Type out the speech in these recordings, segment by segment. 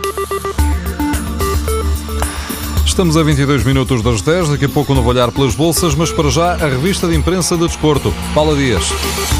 thank you Estamos a 22 minutos das 10, daqui a pouco não vou olhar pelas bolsas, mas para já a revista de imprensa de desporto. Paula Dias.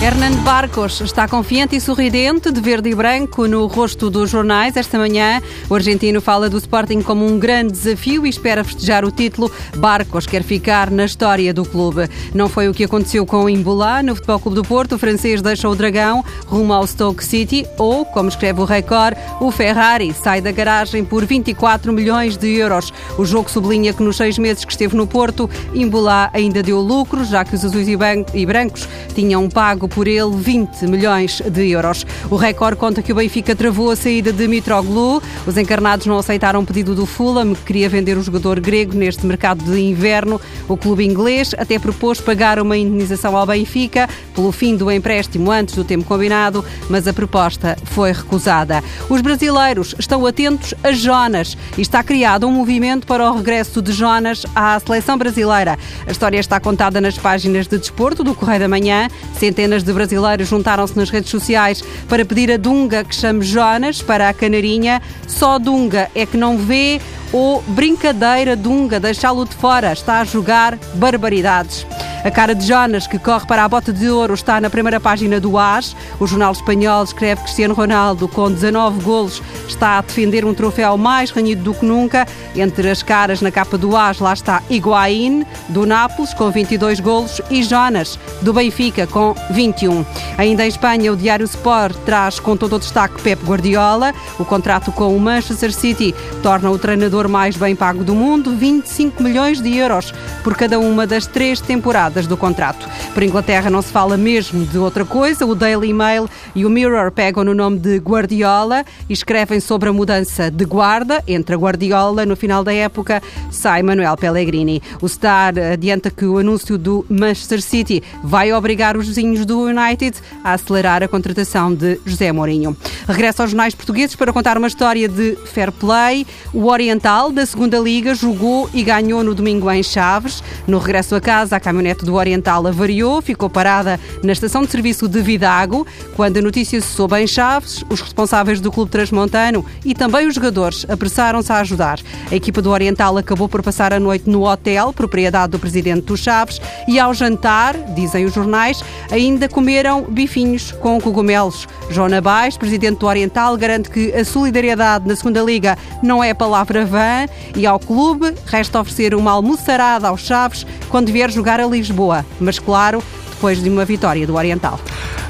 Hernando Barcos está confiante e sorridente, de verde e branco no rosto dos jornais. Esta manhã, o argentino fala do Sporting como um grande desafio e espera festejar o título. Barcos quer ficar na história do clube. Não foi o que aconteceu com o Imbolá. No Futebol Clube do Porto, o francês deixa o Dragão rumo ao Stoke City ou, como escreve o Record, o Ferrari sai da garagem por 24 milhões de euros. O jogo sublinha que nos seis meses que esteve no Porto, Imbolá ainda deu lucro, já que os azuis e brancos tinham pago por ele 20 milhões de euros. O Record conta que o Benfica travou a saída de Mitroglou. Os encarnados não aceitaram o pedido do Fulham, que queria vender o jogador grego neste mercado de inverno. O clube inglês até propôs pagar uma indenização ao Benfica pelo fim do empréstimo antes do tempo combinado, mas a proposta foi recusada. Os brasileiros estão atentos a Jonas e está criado um movimento para o regresso de Jonas à seleção brasileira. A história está contada nas páginas de desporto do Correio da Manhã. Centenas de brasileiros juntaram-se nas redes sociais para pedir a Dunga que chame Jonas para a Canarinha. Só Dunga é que não vê ou brincadeira Dunga, deixá-lo de fora, está a jogar barbaridades. A cara de Jonas, que corre para a bota de ouro, está na primeira página do AS. O jornal espanhol escreve que Cristiano Ronaldo, com 19 golos, está a defender um troféu mais ranhido do que nunca. Entre as caras na capa do AS, lá está Higuaín, do Nápoles, com 22 golos, e Jonas, do Benfica, com 21. Ainda em Espanha, o Diário Sport traz com todo o destaque Pep Guardiola. O contrato com o Manchester City torna o treinador mais bem pago do mundo, 25 milhões de euros por cada uma das três temporadas temporadas do contrato. Por Inglaterra não se fala mesmo de outra coisa. O Daily Mail e o Mirror pegam no nome de Guardiola e escrevem sobre a mudança de guarda entre a Guardiola no final da época sai Manuel Pellegrini. O Star adianta que o anúncio do Manchester City vai obrigar os vizinhos do United a acelerar a contratação de José Mourinho. Regresso aos jornais portugueses para contar uma história de fair play. O Oriental da segunda Liga jogou e ganhou no domingo em Chaves. No regresso a casa, a caminhonete do Oriental avariou, ficou parada na estação de serviço de Vidago. Quando a notícia se soube em Chaves, os responsáveis do Clube Transmontano e também os jogadores apressaram-se a ajudar. A equipa do Oriental acabou por passar a noite no hotel, propriedade do presidente dos Chaves, e ao jantar, dizem os jornais, ainda comeram bifinhos com cogumelos. João Nabais, presidente do Oriental, garante que a solidariedade na segunda Liga não é palavra vã e ao clube resta oferecer uma almoçarada aos Chaves quando vier jogar a Lisboa. Mas claro, depois de uma vitória do Oriental.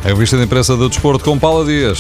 A revista de imprensa do desporto com Paula Dias.